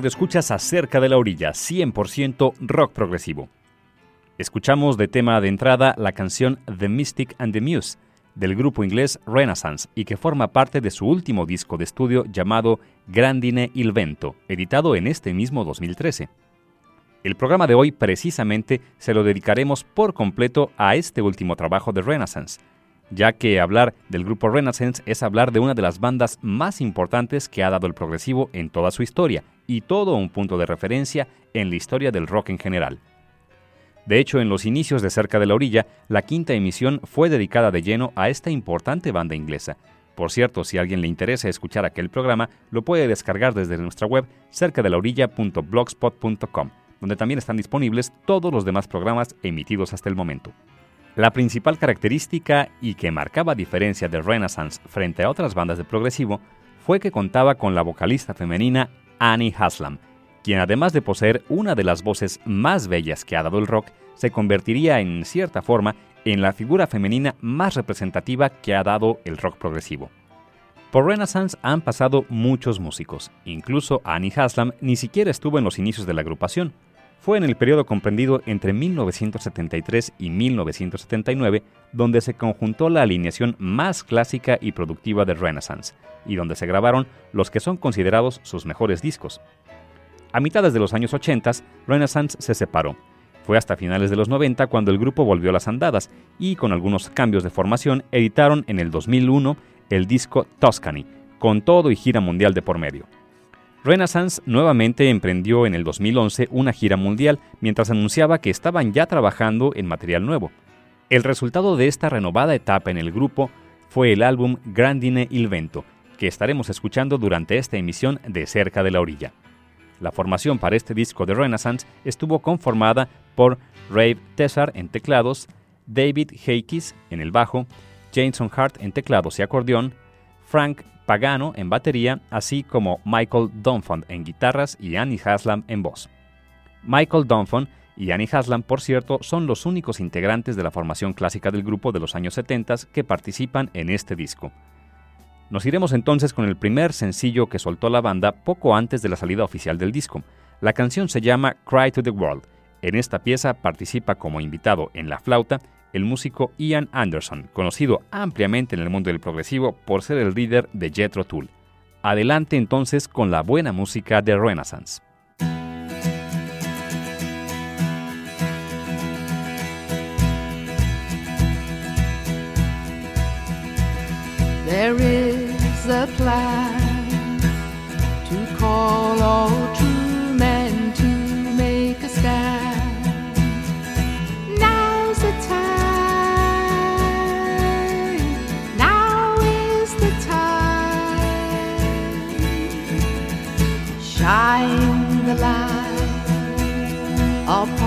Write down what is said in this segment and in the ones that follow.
Bienvenidos Radio Escuchas a Cerca de la Orilla, 100% rock progresivo. Escuchamos de tema de entrada la canción The Mystic and the Muse del grupo inglés Renaissance y que forma parte de su último disco de estudio llamado Grandine il Vento, editado en este mismo 2013. El programa de hoy precisamente se lo dedicaremos por completo a este último trabajo de Renaissance, ya que hablar del grupo Renaissance es hablar de una de las bandas más importantes que ha dado el progresivo en toda su historia y todo un punto de referencia en la historia del rock en general. De hecho, en los inicios de Cerca de la Orilla, la quinta emisión fue dedicada de lleno a esta importante banda inglesa. Por cierto, si a alguien le interesa escuchar aquel programa, lo puede descargar desde nuestra web cercadelaorilla.blogspot.com, donde también están disponibles todos los demás programas emitidos hasta el momento. La principal característica y que marcaba diferencia de Renaissance frente a otras bandas de progresivo fue que contaba con la vocalista femenina Annie Haslam, quien además de poseer una de las voces más bellas que ha dado el rock, se convertiría en cierta forma en la figura femenina más representativa que ha dado el rock progresivo. Por Renaissance han pasado muchos músicos, incluso Annie Haslam ni siquiera estuvo en los inicios de la agrupación, fue en el periodo comprendido entre 1973 y 1979 donde se conjuntó la alineación más clásica y productiva de Renaissance, y donde se grabaron los que son considerados sus mejores discos. A mitades de los años 80, Renaissance se separó. Fue hasta finales de los 90 cuando el grupo volvió a las andadas y, con algunos cambios de formación, editaron en el 2001 el disco Tuscany, con todo y gira mundial de por medio. Renaissance nuevamente emprendió en el 2011 una gira mundial mientras anunciaba que estaban ya trabajando en material nuevo. El resultado de esta renovada etapa en el grupo fue el álbum Grandine il Vento, que estaremos escuchando durante esta emisión de Cerca de la Orilla. La formación para este disco de Renaissance estuvo conformada por Rave Tessar en teclados, David Heikis en el bajo, Jameson Hart en teclados y acordeón, Frank Pagano en batería, así como Michael Dunford en guitarras y Annie Haslam en voz. Michael Dunford y Annie Haslam, por cierto, son los únicos integrantes de la formación clásica del grupo de los años 70 que participan en este disco. Nos iremos entonces con el primer sencillo que soltó la banda poco antes de la salida oficial del disco. La canción se llama Cry to the World. En esta pieza participa como invitado en la flauta el músico Ian Anderson, conocido ampliamente en el mundo del progresivo por ser el líder de Jethro Tull. Adelante entonces con la buena música de Renaissance. Shine the light upon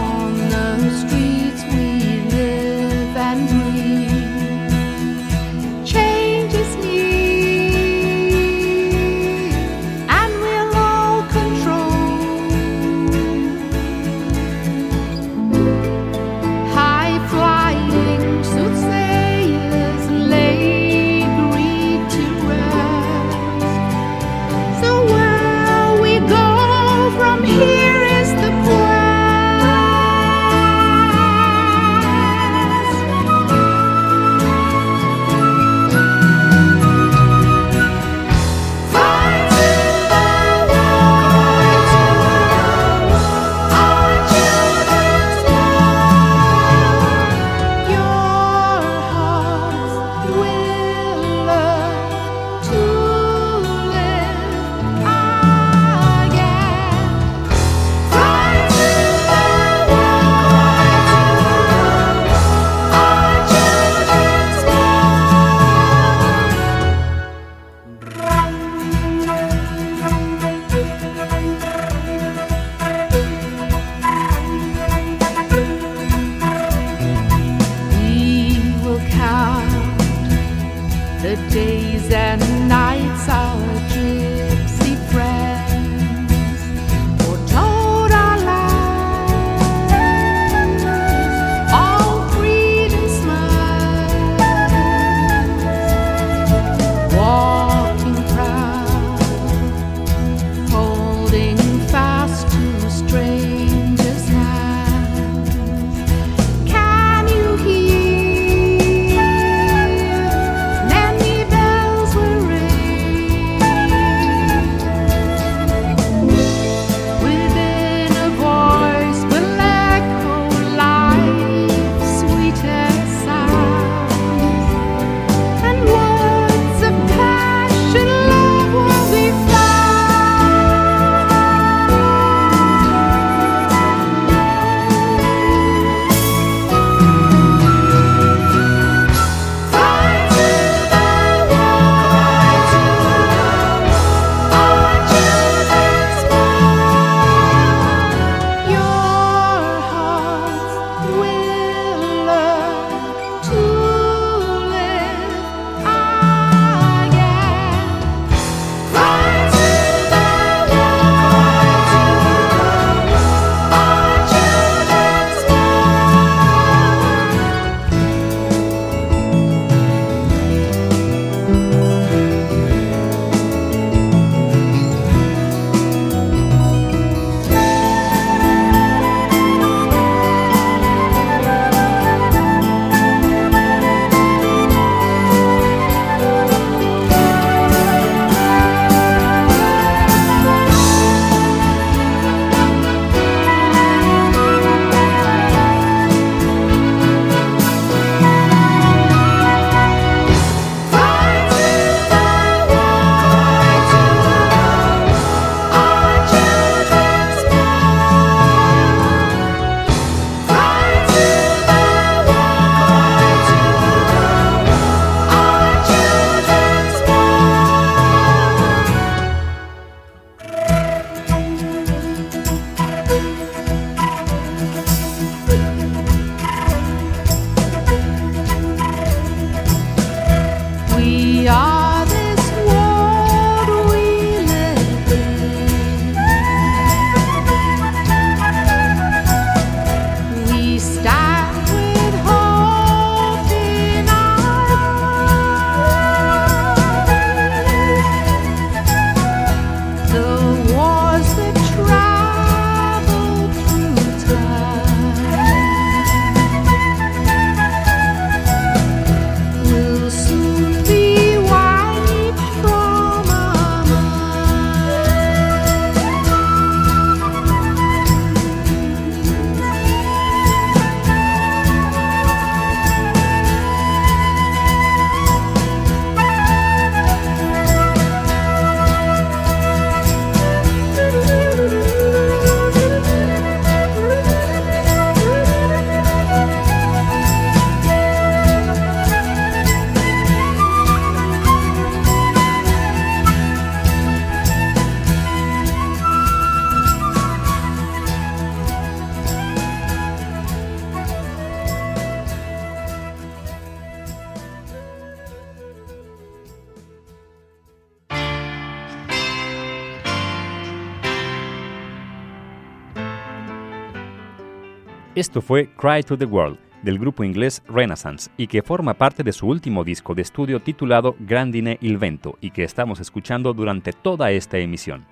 Esto fue Cry to the World, del grupo inglés Renaissance, y que forma parte de su último disco de estudio titulado Grandine il Vento, y que estamos escuchando durante toda esta emisión.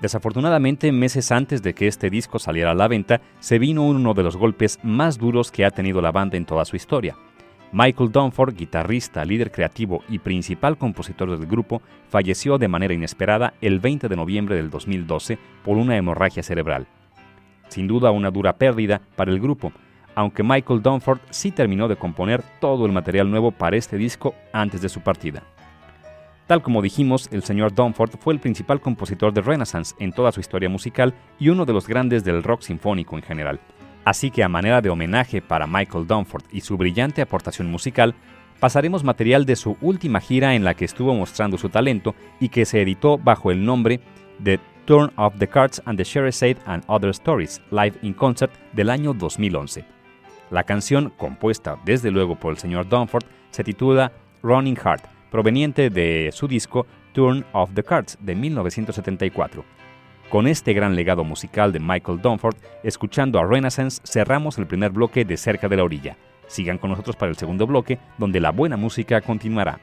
Desafortunadamente, meses antes de que este disco saliera a la venta, se vino uno de los golpes más duros que ha tenido la banda en toda su historia. Michael Dunford, guitarrista, líder creativo y principal compositor del grupo, falleció de manera inesperada el 20 de noviembre del 2012 por una hemorragia cerebral. Sin duda una dura pérdida para el grupo, aunque Michael Dunford sí terminó de componer todo el material nuevo para este disco antes de su partida. Tal como dijimos, el señor Dunford fue el principal compositor de Renaissance en toda su historia musical y uno de los grandes del rock sinfónico en general. Así que a manera de homenaje para Michael Dunford y su brillante aportación musical, pasaremos material de su última gira en la que estuvo mostrando su talento y que se editó bajo el nombre de Turn of the Cards and the Sherazade and Other Stories, live in concert del año 2011. La canción, compuesta desde luego por el señor Dunford, se titula Running Heart proveniente de su disco Turn of the Cards de 1974. Con este gran legado musical de Michael Dunford, escuchando a Renaissance, cerramos el primer bloque de Cerca de la Orilla. Sigan con nosotros para el segundo bloque, donde la buena música continuará.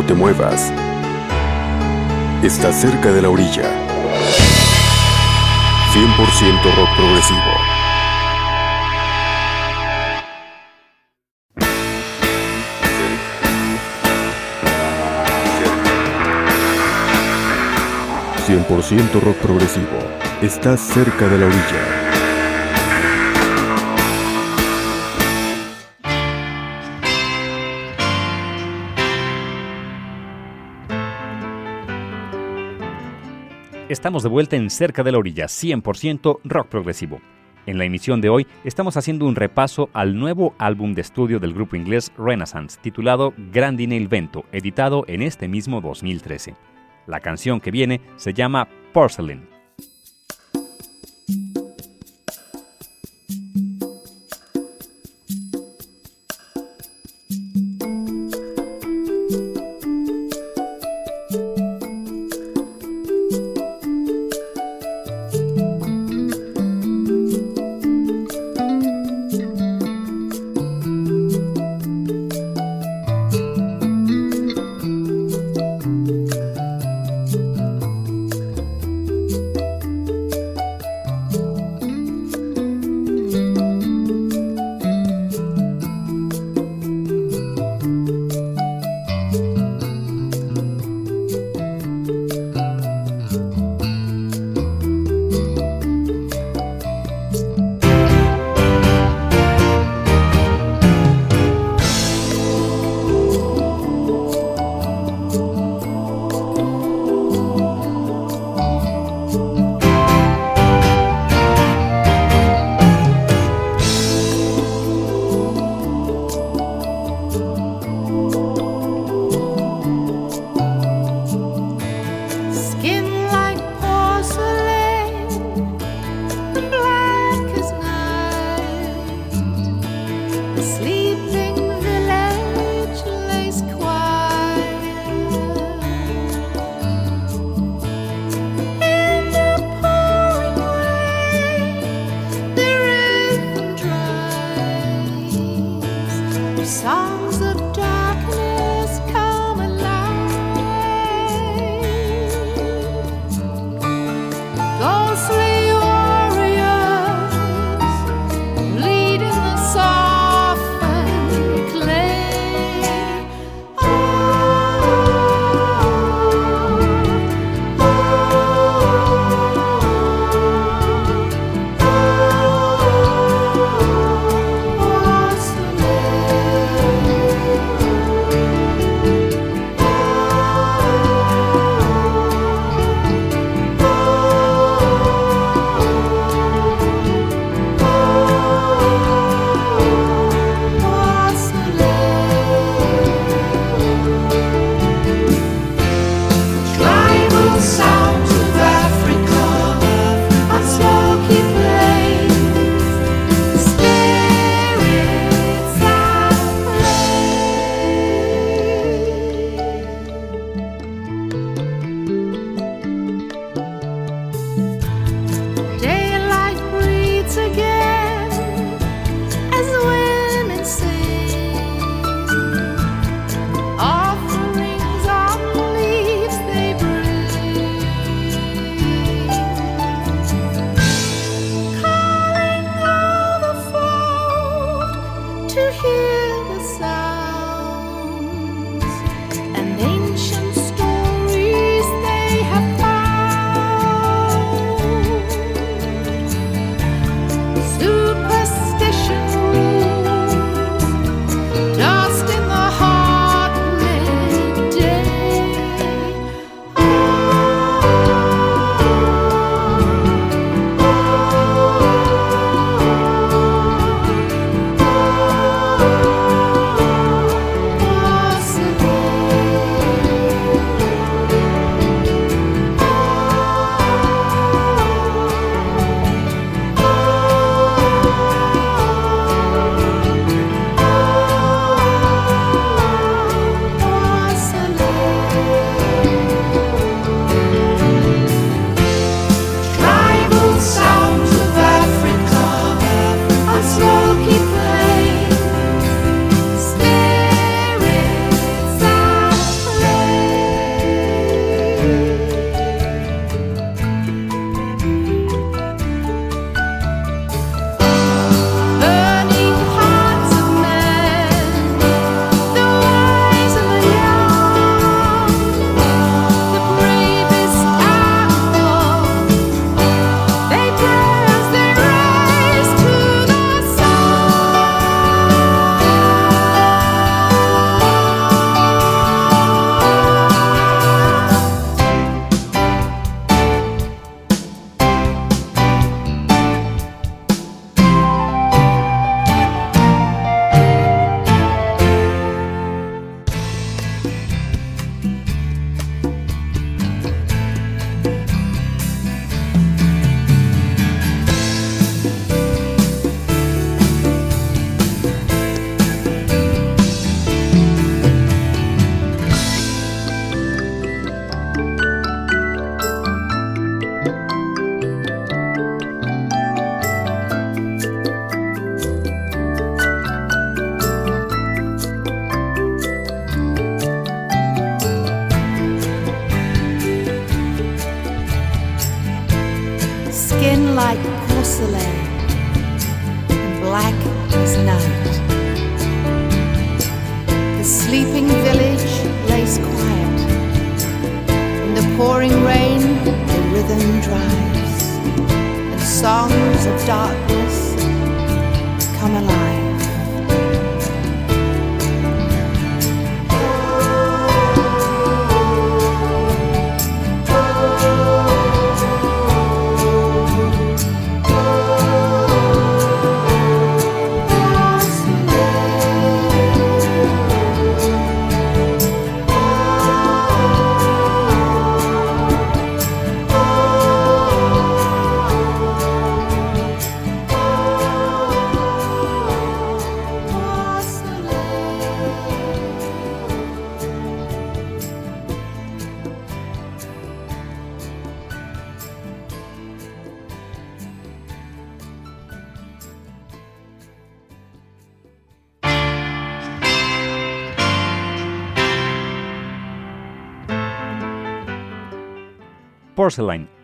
No te muevas. Estás cerca de la orilla. 100% rock progresivo. ...100% rock progresivo... ...estás cerca de la orilla... Estamos de vuelta en Cerca de la Orilla, 100% rock progresivo. En la emisión de hoy estamos haciendo un repaso al nuevo álbum de estudio del grupo inglés Renaissance, titulado Grandine il Vento, editado en este mismo 2013. La canción que viene se llama Porcelain.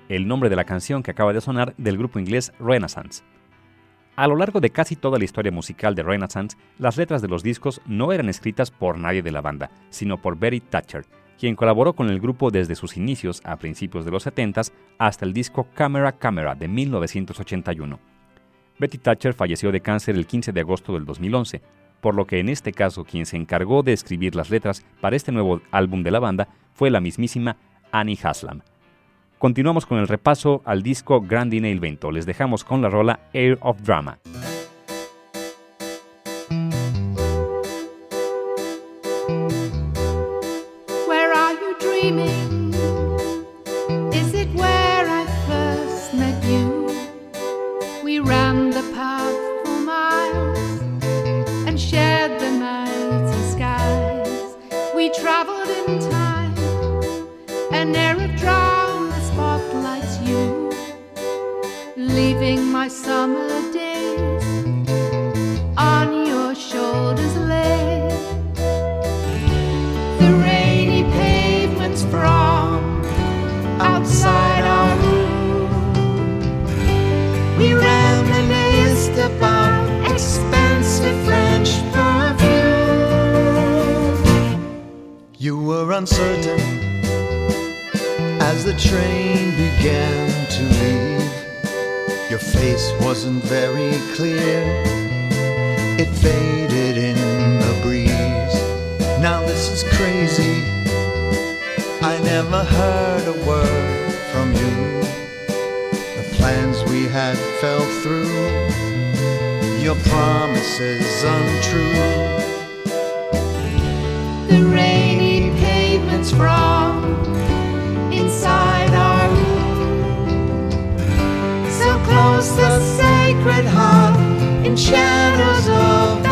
El nombre de la canción que acaba de sonar del grupo inglés Renaissance. A lo largo de casi toda la historia musical de Renaissance, las letras de los discos no eran escritas por nadie de la banda, sino por Betty Thatcher, quien colaboró con el grupo desde sus inicios a principios de los 70 hasta el disco Camera Camera de 1981. Betty Thatcher falleció de cáncer el 15 de agosto del 2011, por lo que en este caso quien se encargó de escribir las letras para este nuevo álbum de la banda fue la mismísima Annie Haslam. Continuamos con el repaso al disco Grandine il Vento. Les dejamos con la rola Air of Drama. Leaving my summer days on your shoulders lay. The rainy pavements from outside our room. We reminisced about expensive French perfume. You were uncertain as the train began face wasn't very clear, it faded in the breeze. Now, this is crazy. I never heard a word from you. The plans we had fell through, your promises untrue. The rainy pavements from inside The sacred heart in shadows of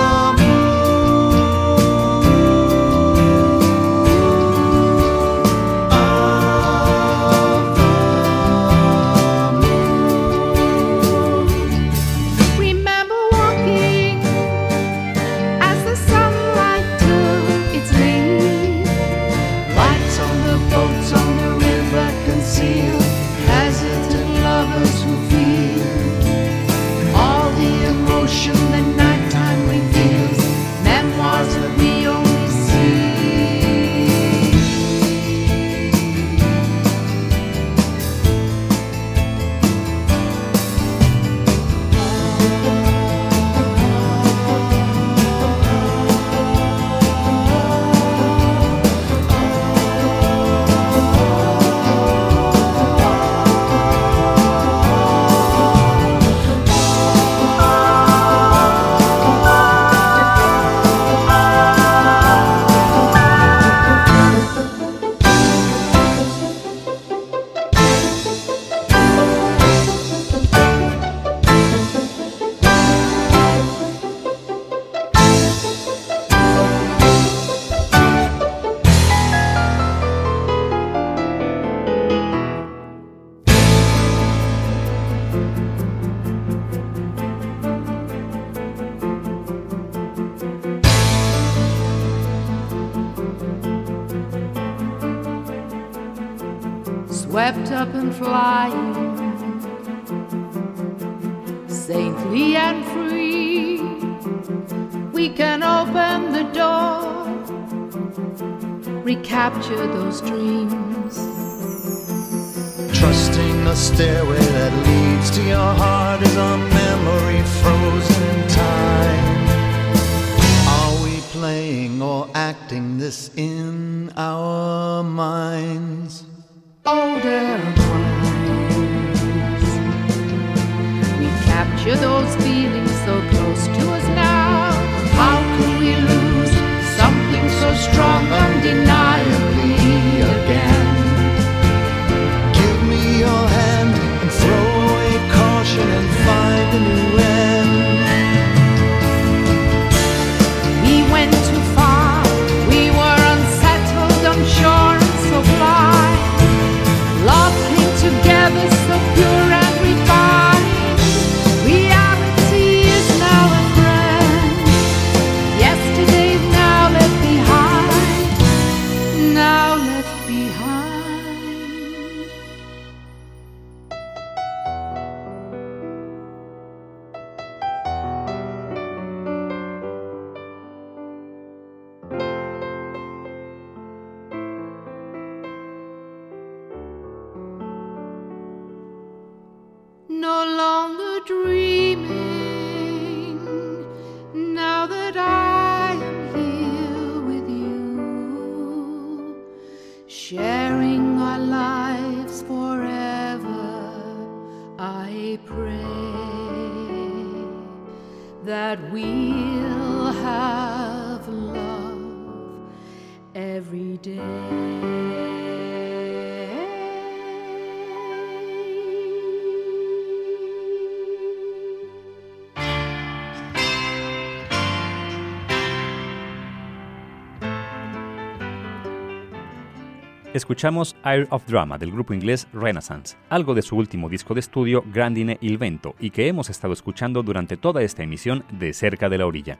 Escuchamos Air of Drama del grupo inglés Renaissance, algo de su último disco de estudio Grandine il Vento y que hemos estado escuchando durante toda esta emisión de Cerca de la Orilla.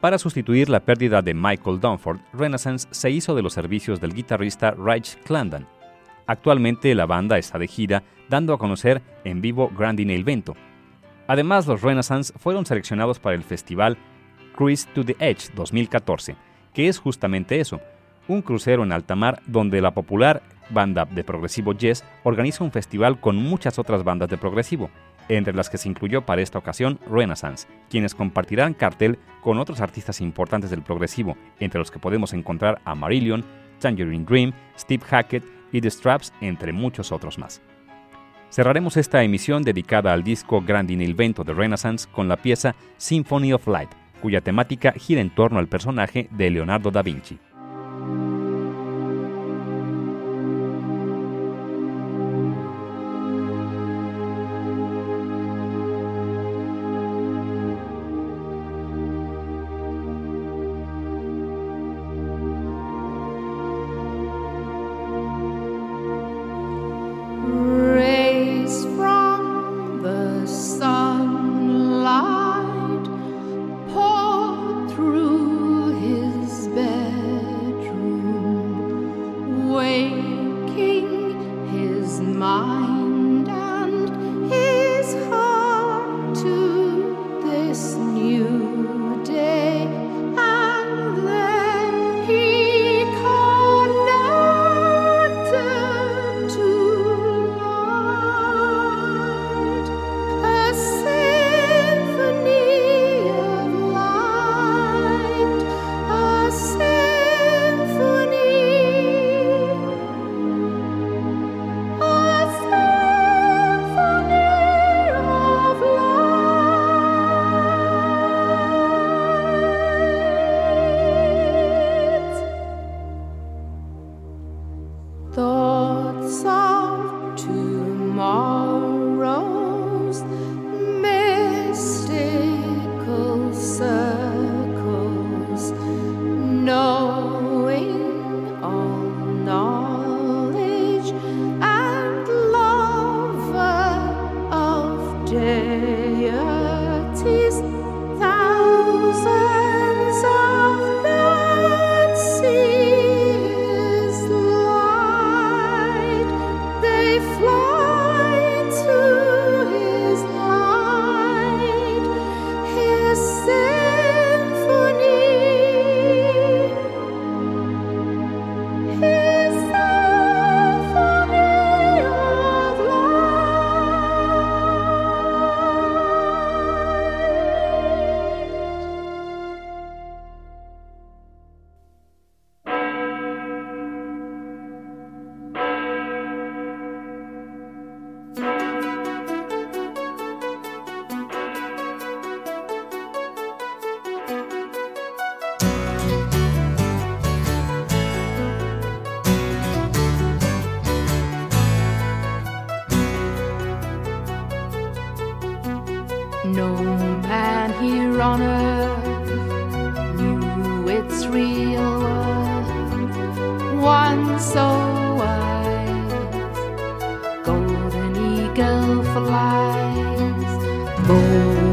Para sustituir la pérdida de Michael Dunford, Renaissance se hizo de los servicios del guitarrista Rich Clandan. Actualmente la banda está de gira dando a conocer en vivo Grandine il Vento. Además, los Renaissance fueron seleccionados para el festival Cruise to the Edge 2014, que es justamente eso, un crucero en alta mar donde la popular banda de progresivo Yes organiza un festival con muchas otras bandas de progresivo, entre las que se incluyó para esta ocasión Renaissance, quienes compartirán cartel con otros artistas importantes del progresivo, entre los que podemos encontrar a Marillion, Tangerine Dream, Steve Hackett y The Straps, entre muchos otros más. Cerraremos esta emisión dedicada al disco Grandin il Vento de Renaissance con la pieza Symphony of Light, cuya temática gira en torno al personaje de Leonardo da Vinci. 风。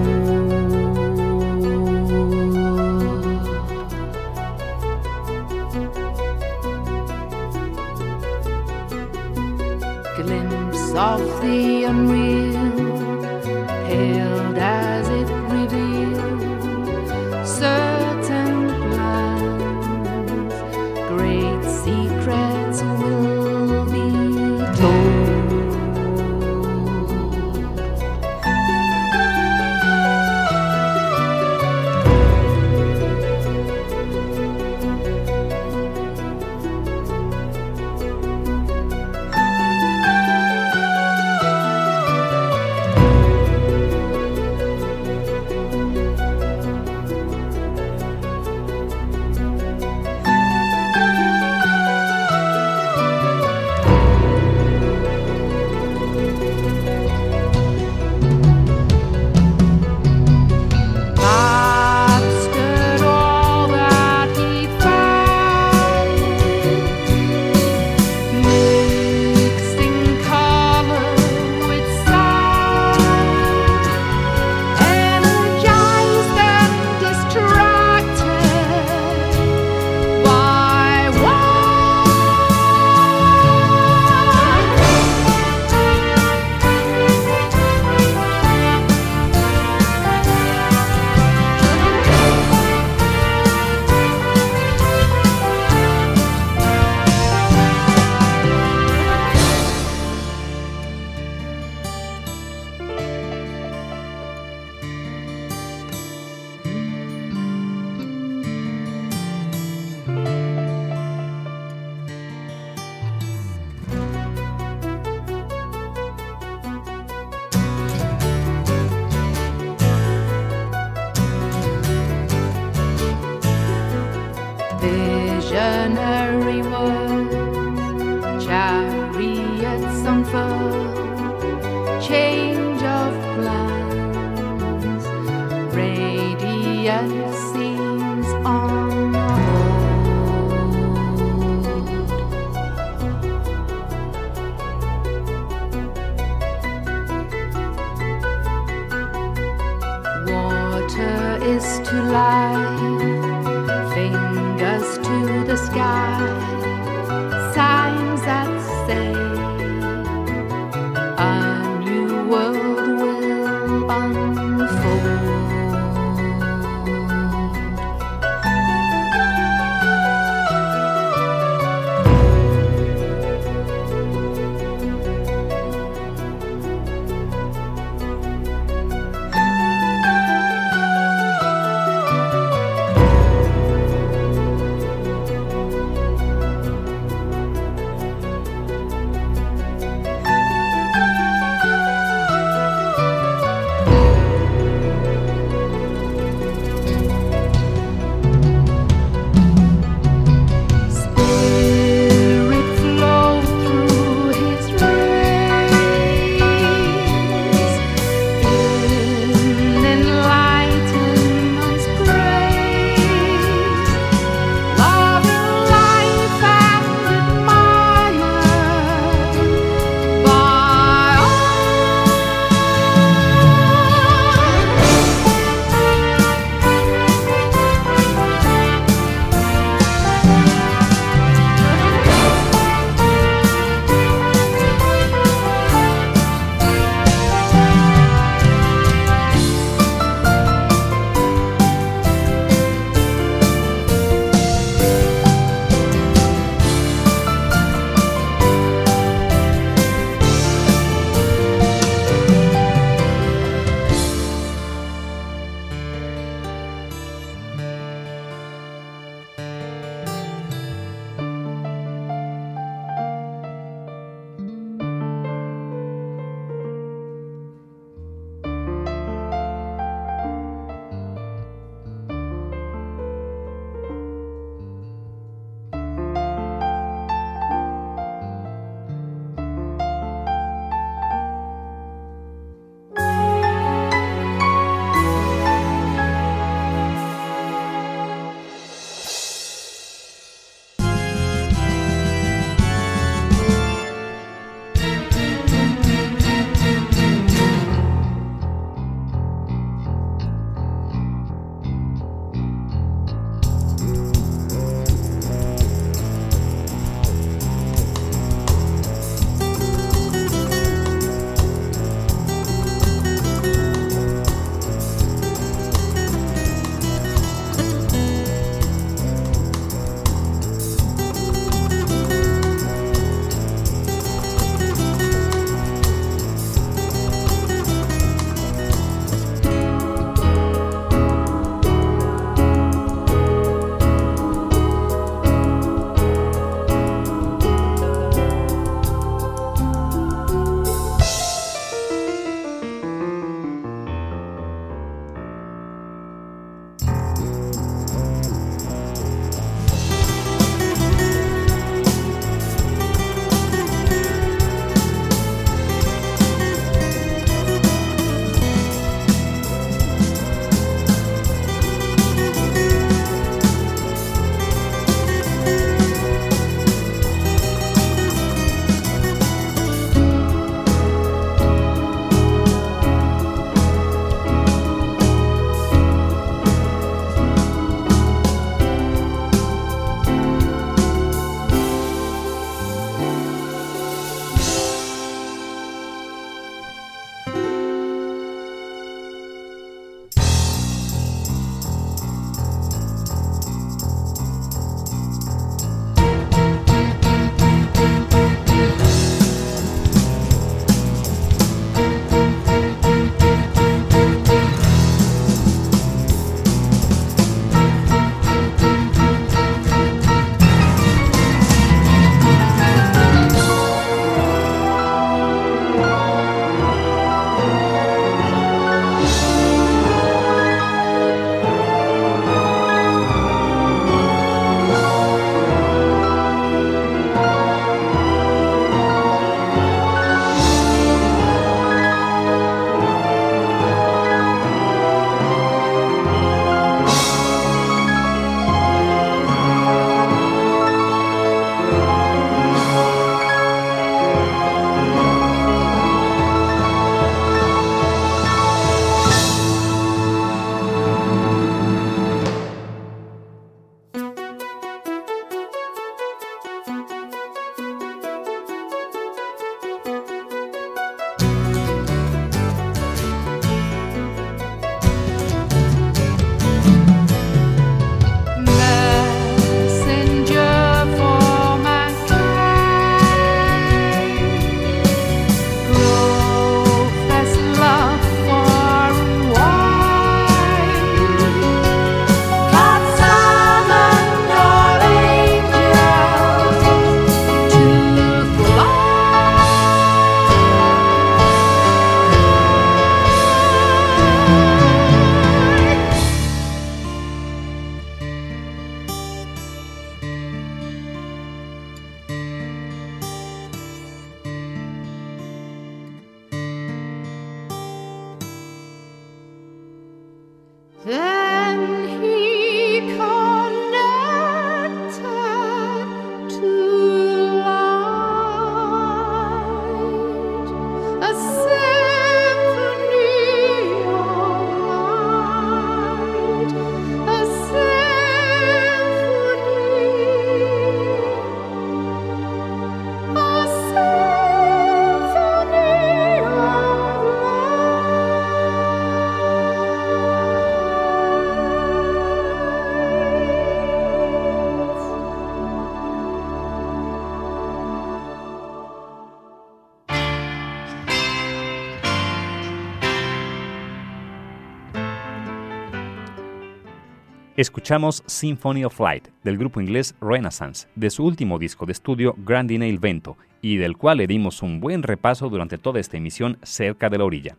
Escuchamos Symphony of Light del grupo inglés Renaissance, de su último disco de estudio Grandine il Vento, y del cual le dimos un buen repaso durante toda esta emisión cerca de la orilla.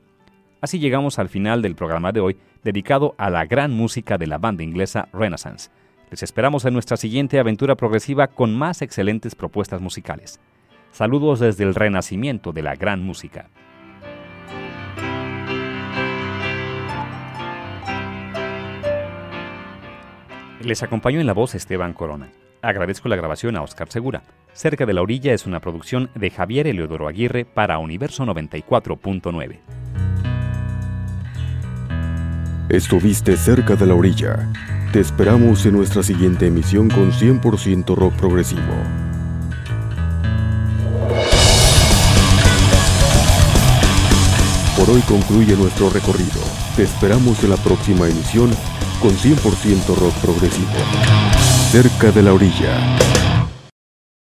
Así llegamos al final del programa de hoy, dedicado a la gran música de la banda inglesa Renaissance. Les esperamos en nuestra siguiente aventura progresiva con más excelentes propuestas musicales. Saludos desde el renacimiento de la gran música. Les acompañó en la voz Esteban Corona. Agradezco la grabación a Oscar Segura. Cerca de la orilla es una producción de Javier Eleodoro Aguirre para Universo 94.9. Estuviste cerca de la orilla. Te esperamos en nuestra siguiente emisión con 100% rock progresivo. Por hoy concluye nuestro recorrido. Te esperamos en la próxima emisión con 100% rock progresivo. Cerca de la orilla.